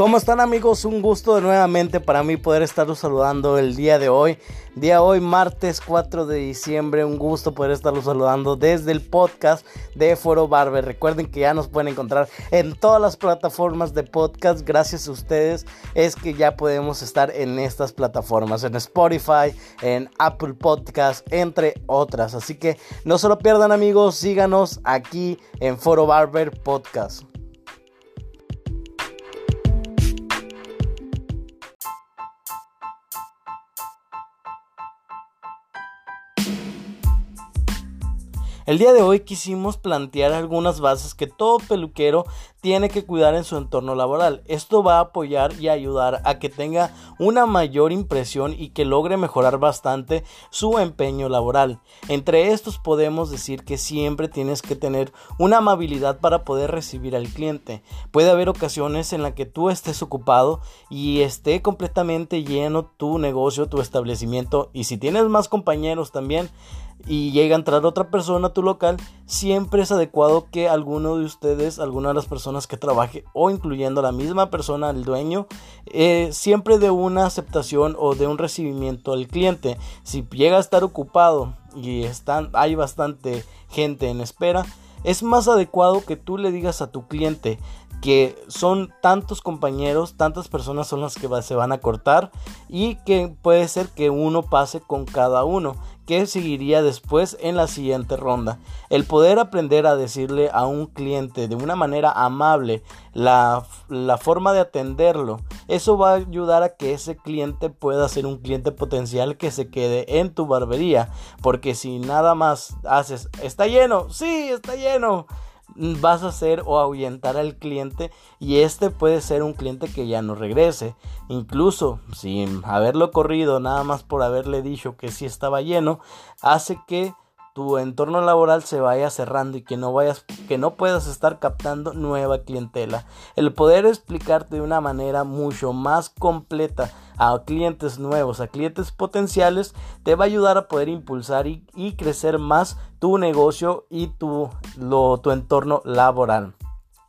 ¿Cómo están amigos? Un gusto de nuevamente para mí poder estarlos saludando el día de hoy. Día hoy, martes 4 de diciembre. Un gusto poder estarlos saludando desde el podcast de Foro Barber. Recuerden que ya nos pueden encontrar en todas las plataformas de podcast. Gracias a ustedes es que ya podemos estar en estas plataformas. En Spotify, en Apple Podcast, entre otras. Así que no se lo pierdan amigos. Síganos aquí en Foro Barber Podcast. El día de hoy quisimos plantear algunas bases que todo peluquero tiene que cuidar en su entorno laboral. Esto va a apoyar y ayudar a que tenga una mayor impresión y que logre mejorar bastante su empeño laboral. Entre estos podemos decir que siempre tienes que tener una amabilidad para poder recibir al cliente. Puede haber ocasiones en las que tú estés ocupado y esté completamente lleno tu negocio, tu establecimiento y si tienes más compañeros también y llega a entrar otra persona a tu local, siempre es adecuado que alguno de ustedes, alguna de las personas que trabaje o incluyendo la misma persona, el dueño, eh, siempre de una aceptación o de un recibimiento al cliente. Si llega a estar ocupado y están, hay bastante gente en espera, es más adecuado que tú le digas a tu cliente que son tantos compañeros, tantas personas son las que se van a cortar y que puede ser que uno pase con cada uno que seguiría después en la siguiente ronda. El poder aprender a decirle a un cliente de una manera amable la, la, forma de atenderlo, eso va a ayudar a que ese cliente pueda ser un cliente potencial que se quede en tu barbería. Porque si nada más haces, está lleno, sí, está lleno vas a hacer o ahuyentar al cliente y este puede ser un cliente que ya no regrese. Incluso sin haberlo corrido, nada más por haberle dicho que sí estaba lleno, hace que tu entorno laboral se vaya cerrando y que no vayas que no puedas estar captando nueva clientela. El poder explicarte de una manera mucho más completa a clientes nuevos, a clientes potenciales, te va a ayudar a poder impulsar y, crecer más tu negocio y tu, tu entorno laboral.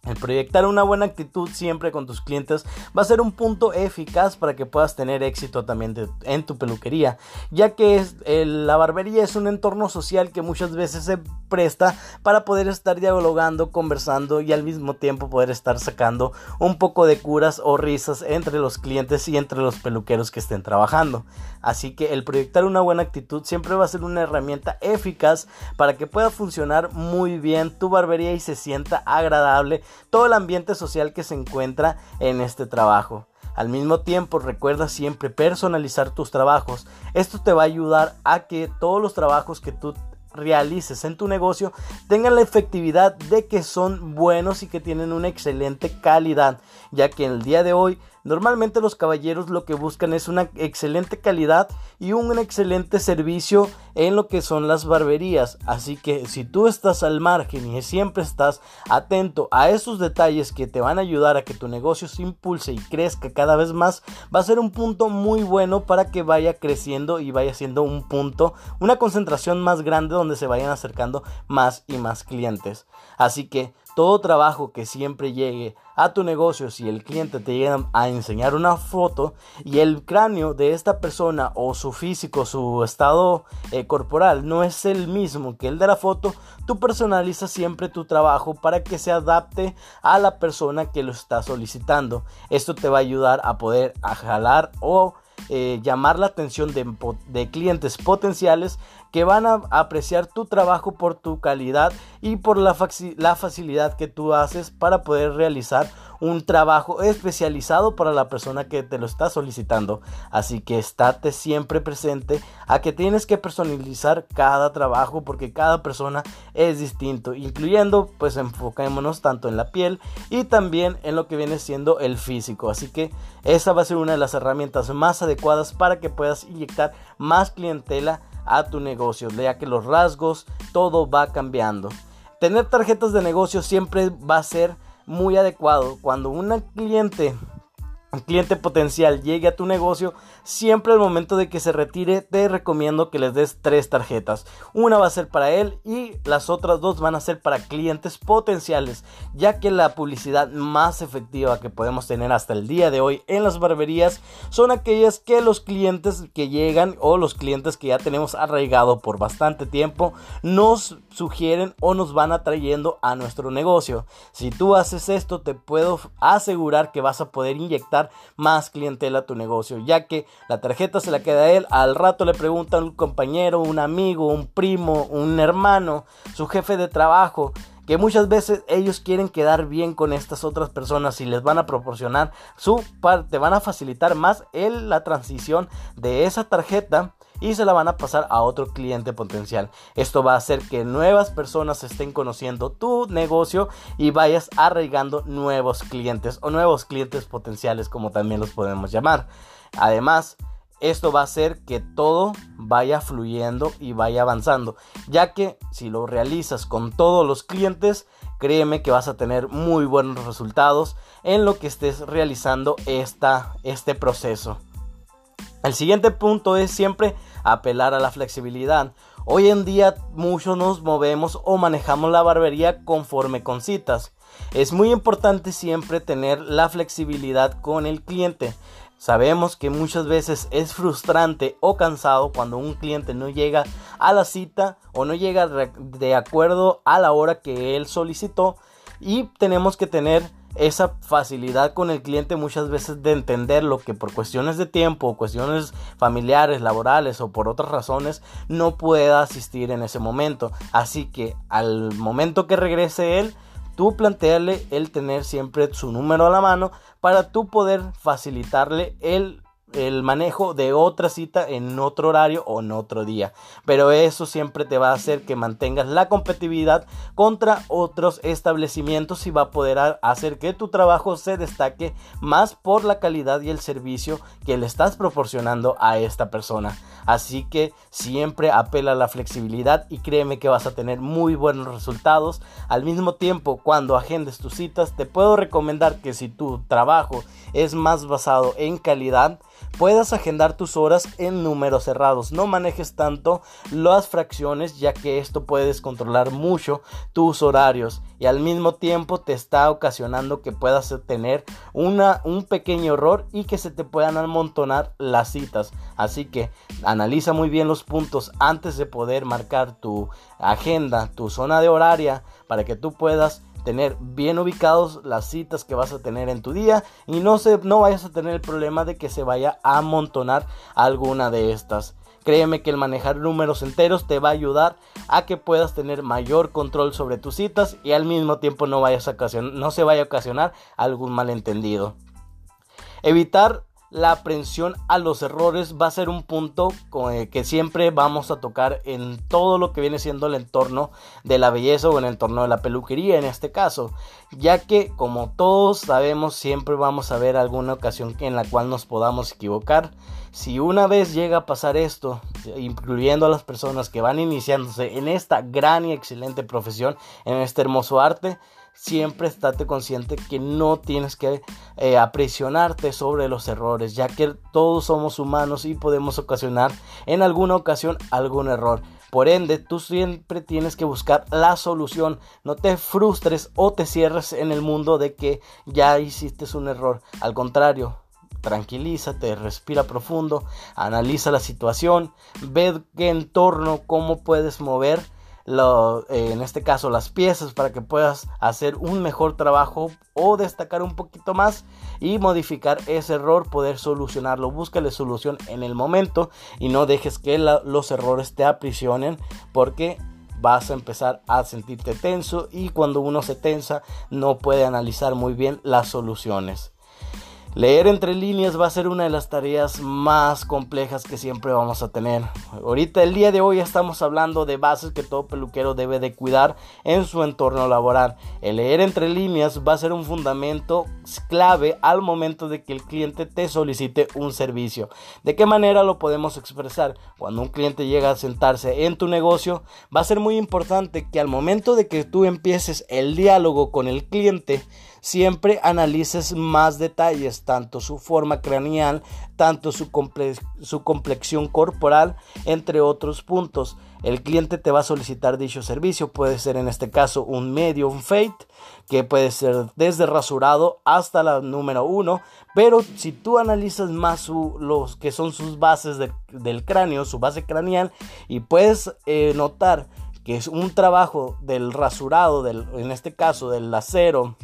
El proyectar una buena actitud siempre con tus clientes va a ser un punto eficaz para que puedas tener éxito también en tu peluquería, ya que la barbería es un entorno social que muchas veces se presta para poder estar dialogando, conversando y al mismo tiempo poder estar sacando un poco de curas o risas entre los clientes y entre los peluqueros que estén trabajando. Así que el proyectar una buena actitud siempre va a ser una herramienta eficaz para que pueda funcionar muy bien tu barbería y se sienta agradable todo el ambiente social que se encuentra en este trabajo. Al mismo tiempo, recuerda siempre personalizar tus trabajos. Esto te va a ayudar a que todos los trabajos que tú realices en tu negocio tengan la efectividad de que son buenos y que tienen una excelente calidad, ya que en el día de hoy Normalmente los caballeros lo que buscan es una excelente calidad y un excelente servicio en lo que son las barberías. Así que si tú estás al margen y siempre estás atento a esos detalles que te van a ayudar a que tu negocio se impulse y crezca cada vez más, va a ser un punto muy bueno para que vaya creciendo y vaya siendo un punto, una concentración más grande donde se vayan acercando más y más clientes. Así que todo trabajo que siempre llegue a tu negocio, si el cliente te llega a enseñar una foto y el cráneo de esta persona o su físico, su estado eh, corporal no es el mismo que el de la foto, tú personalizas siempre tu trabajo para que se adapte a la persona que lo está solicitando. Esto te va a ayudar a poder jalar o eh, llamar la atención de, clientes potenciales que van a apreciar tu trabajo por tu calidad y por la, la facilidad que tú haces para poder realizar un trabajo especializado para la persona que te lo está solicitando. Así que estate siempre presente a que tienes que personalizar cada trabajo porque cada persona es distinto, incluyendo pues enfoquémonos tanto en la piel y también en lo que viene siendo el físico. Así que esa va a ser una de las herramientas más adecuadas para que puedas inyectar más clientela a tu negocio, ya que los rasgos, todo va cambiando. Tener tarjetas de negocio siempre va a ser muy adecuado. Cuando un cliente cliente potencial llegue a tu negocio, siempre al momento de que se retire te recomiendo que les des tres tarjetas. Una va a ser para él y las otras dos van a ser para clientes potenciales, ya que la publicidad más efectiva que podemos tener hasta el día de hoy en las barberías son aquellas que los clientes que llegan o los clientes que ya tenemos arraigado por bastante tiempo nos sugieren o nos van atrayendo a nuestro negocio. Si tú haces esto te puedo asegurar que vas a poder inyectar más clientela a tu negocio, ya que la tarjeta se la queda a él, al rato le pregunta a un compañero, un amigo, un primo, un hermano, su jefe de trabajo, que muchas veces ellos quieren quedar bien con estas otras personas y les van a proporcionar su parte, van a facilitar más el, la transición de esa tarjeta y se la van a pasar a otro cliente potencial. Esto va a hacer que nuevas personas estén conociendo tu negocio y vayas arraigando nuevos clientes o nuevos clientes potenciales como también los podemos llamar. Además, esto va a hacer que todo vaya fluyendo y vaya avanzando, ya que si lo realizas con todos los clientes, créeme que vas a tener muy buenos resultados en lo que estés realizando esta, este proceso. El siguiente punto es siempre apelar a la flexibilidad. Hoy en día muchos nos movemos o manejamos la barbería conforme con citas. Es muy importante siempre tener la flexibilidad con el cliente. Sabemos que muchas veces es frustrante o cansado cuando un cliente no llega a la cita o no llega de acuerdo a la hora que él solicitó y tenemos que tener esa facilidad con el cliente muchas veces de entender lo que por cuestiones de tiempo, cuestiones familiares, laborales o por otras razones no pueda asistir en ese momento. Así que al momento que regrese él, tú planteale el tener siempre su número a la mano para tú poder facilitarle el el manejo de otra cita en otro horario o en otro día. Pero eso siempre te va a hacer que mantengas la competitividad contra otros establecimientos y va a poder hacer que tu trabajo se destaque más por la calidad y el servicio que le estás proporcionando a esta persona. Así que siempre apela a la flexibilidad y créeme que vas a tener muy buenos resultados. Al mismo tiempo, cuando agendes tus citas, te puedo recomendar que si tu trabajo es más basado en calidad, puedas agendar tus horas en números cerrados. No manejes tanto las fracciones ya que esto puede descontrolar mucho tus horarios y al mismo tiempo te está ocasionando que puedas tener una, un pequeño error y que se te puedan amontonar las citas. Así que analiza muy bien los puntos antes de poder marcar tu agenda, tu zona de horaria para que tú puedas tener bien ubicados las citas que vas a tener en tu día y no, se, no vayas a tener el problema de que se vaya a amontonar alguna de estas. Créeme que el manejar números enteros te va a ayudar a que puedas tener mayor control sobre tus citas y al mismo tiempo no, vayas a no se vaya a ocasionar algún malentendido. Evitar la aprensión a los errores va a ser un punto que siempre vamos a tocar en todo lo que viene siendo el entorno de la belleza o en el entorno de la peluquería en este caso, ya que como todos sabemos siempre vamos a ver alguna ocasión en la cual nos podamos equivocar. Si una vez llega a pasar esto, incluyendo a las personas que van iniciándose en esta gran y excelente profesión, en este hermoso arte, siempre estate consciente que no tienes que eh, aprisionarte sobre los errores, ya que todos somos humanos y podemos ocasionar en alguna ocasión algún error. Por ende, tú siempre tienes que buscar la solución. No te frustres o te cierres en el mundo de que ya hiciste un error. Al contrario, tranquilízate, respira profundo, analiza la situación, ve qué entorno, cómo puedes mover eh, en este caso las piezas para que puedas hacer un mejor trabajo o destacar un poquito más y modificar ese error, poder solucionarlo. Búscale solución en el momento y no dejes que los errores te aprisionen porque vas a empezar a sentirte tenso y cuando uno se tensa no puede analizar muy bien las soluciones. Leer entre líneas va a ser una de las tareas más complejas que siempre vamos a tener. Ahorita el día de hoy estamos hablando de bases que todo peluquero debe de cuidar en su entorno laboral. El leer entre líneas va a ser un fundamento clave al momento de que el cliente te solicite un servicio. ¿De qué manera lo podemos expresar? Cuando un cliente llega a sentarse en tu negocio, va a ser muy importante que al momento de que tú empieces el diálogo con el cliente, siempre analices más detalles, tanto su forma craneal, tanto su, su complexión corporal, entre otros puntos. El cliente te va a solicitar dicho servicio, puede ser en este caso un medio, un fade, que puede ser desde rasurado hasta la número uno, pero si tú analizas más los que son sus bases del cráneo, su base craneal, y puedes eh, notar que es un trabajo del rasurado, del, en este caso del acero,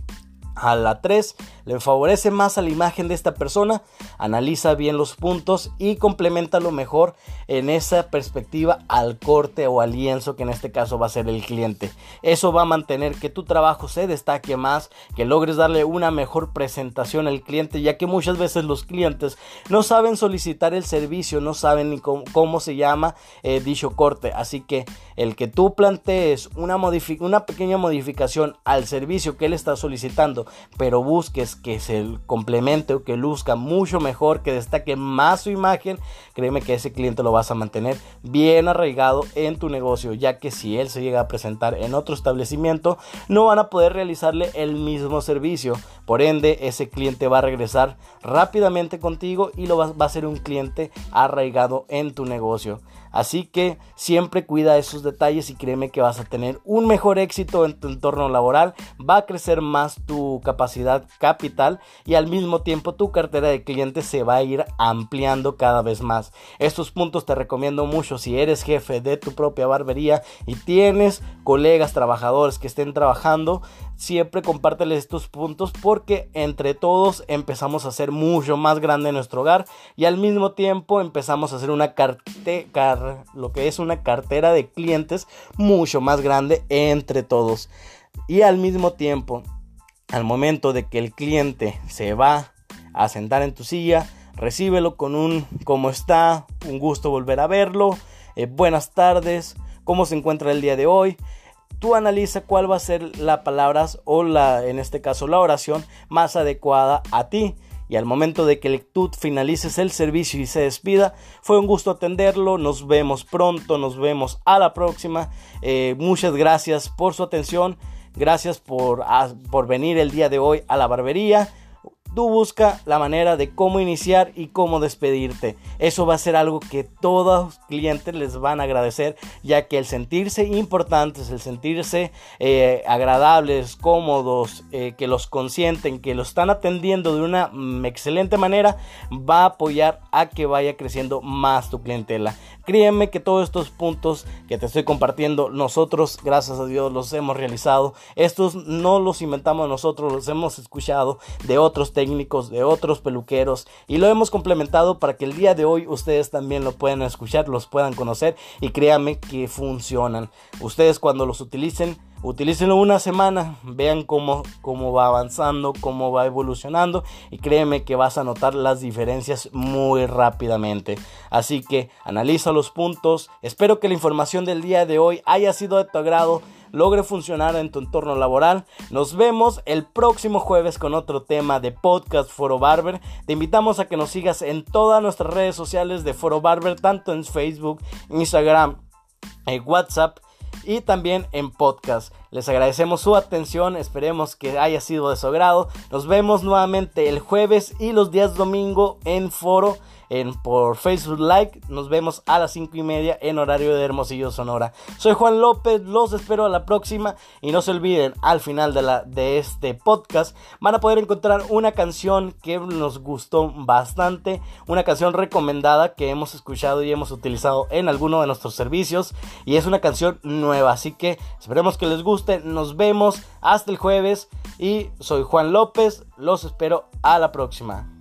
a la 3 le favorece más a la imagen de esta persona, analiza bien los puntos y complementa lo mejor en esa perspectiva al corte o al lienzo que en este caso va a ser el cliente. Eso va a mantener que tu trabajo se destaque más, que logres darle una mejor presentación al cliente, ya que muchas veces los clientes no saben solicitar el servicio, no saben ni cómo, se llama eh, dicho corte. Así que el que tú plantees una, una pequeña modificación al servicio que él está solicitando, pero busques que se complemente o que luzca mucho mejor, que destaque más su imagen, créeme que ese cliente lo vas a mantener bien arraigado en tu negocio, ya que si él se llega a presentar en otro establecimiento, no van a poder realizarle el mismo servicio. Por ende, ese cliente va a regresar rápidamente contigo y lo va, va a ser un cliente arraigado en tu negocio. Así que siempre cuida esos detalles y créeme que vas a tener un mejor éxito en tu entorno laboral, va a crecer más tu capacidad capital y al mismo tiempo tu cartera de clientes se va a ir ampliando cada vez más. Estos puntos te recomiendo mucho si eres jefe de tu propia barbería y tienes colegas trabajadores que estén trabajando, siempre compárteles estos puntos porque entre todos empezamos a hacer mucho más grande nuestro hogar y al mismo tiempo empezamos a hacer una cartera, lo que es una cartera de clientes mucho más grande entre todos. Y al mismo tiempo, al momento de que el cliente se va a sentar en tu silla, recíbelo con un cómo está, un gusto volver a verlo, eh, buenas tardes, cómo se encuentra el día de hoy tú analiza cuál va a ser la palabra o la, en este caso la oración más adecuada a ti. Y al momento de que tú finalices el servicio y se despida, fue un gusto atenderlo. Nos vemos pronto, nos vemos a la próxima. Eh, muchas gracias por su atención. Gracias por, por venir el día de hoy a la barbería tú busca la manera de cómo iniciar y cómo despedirte. Eso va a ser algo que todos los clientes les van a agradecer, ya que el sentirse importantes, el sentirse eh, agradables, cómodos, eh, que los consienten, que lo están atendiendo de una excelente manera, va a apoyar a que vaya creciendo más tu clientela. Créeme que todos estos puntos que te estoy compartiendo, nosotros, gracias a Dios, los hemos realizado. Estos no los inventamos nosotros, los hemos escuchado de otros técnicos, de otros peluqueros y lo hemos complementado para que el día de hoy ustedes también lo puedan escuchar, los puedan conocer y créanme que funcionan. Ustedes cuando los utilicen Utilícenlo una semana, vean cómo, cómo va avanzando, cómo va evolucionando y créeme que vas a notar las diferencias muy rápidamente. Así que analiza los puntos. Espero que la información del día de hoy haya sido de tu agrado, logre funcionar en tu entorno laboral. Nos vemos el próximo jueves con otro tema de Podcast Foro Barber. Te invitamos a que nos sigas en todas nuestras redes sociales de Foro Barber, tanto en Facebook, Instagram, en WhatsApp y también en podcast. Les agradecemos su atención, esperemos que haya sido de su agrado. Nos vemos nuevamente el jueves y los días domingo en foro en, por Facebook Like. Nos vemos a las 5 y media en horario de Hermosillo, Sonora. Soy Juan López, los espero a la próxima y no se olviden, al final de, de este podcast van a poder encontrar una canción que nos gustó bastante, una canción recomendada que hemos escuchado y hemos utilizado en alguno de nuestros servicios y es una canción nueva, así que esperemos que les guste, nos vemos hasta el jueves y soy Juan López, los espero a la próxima.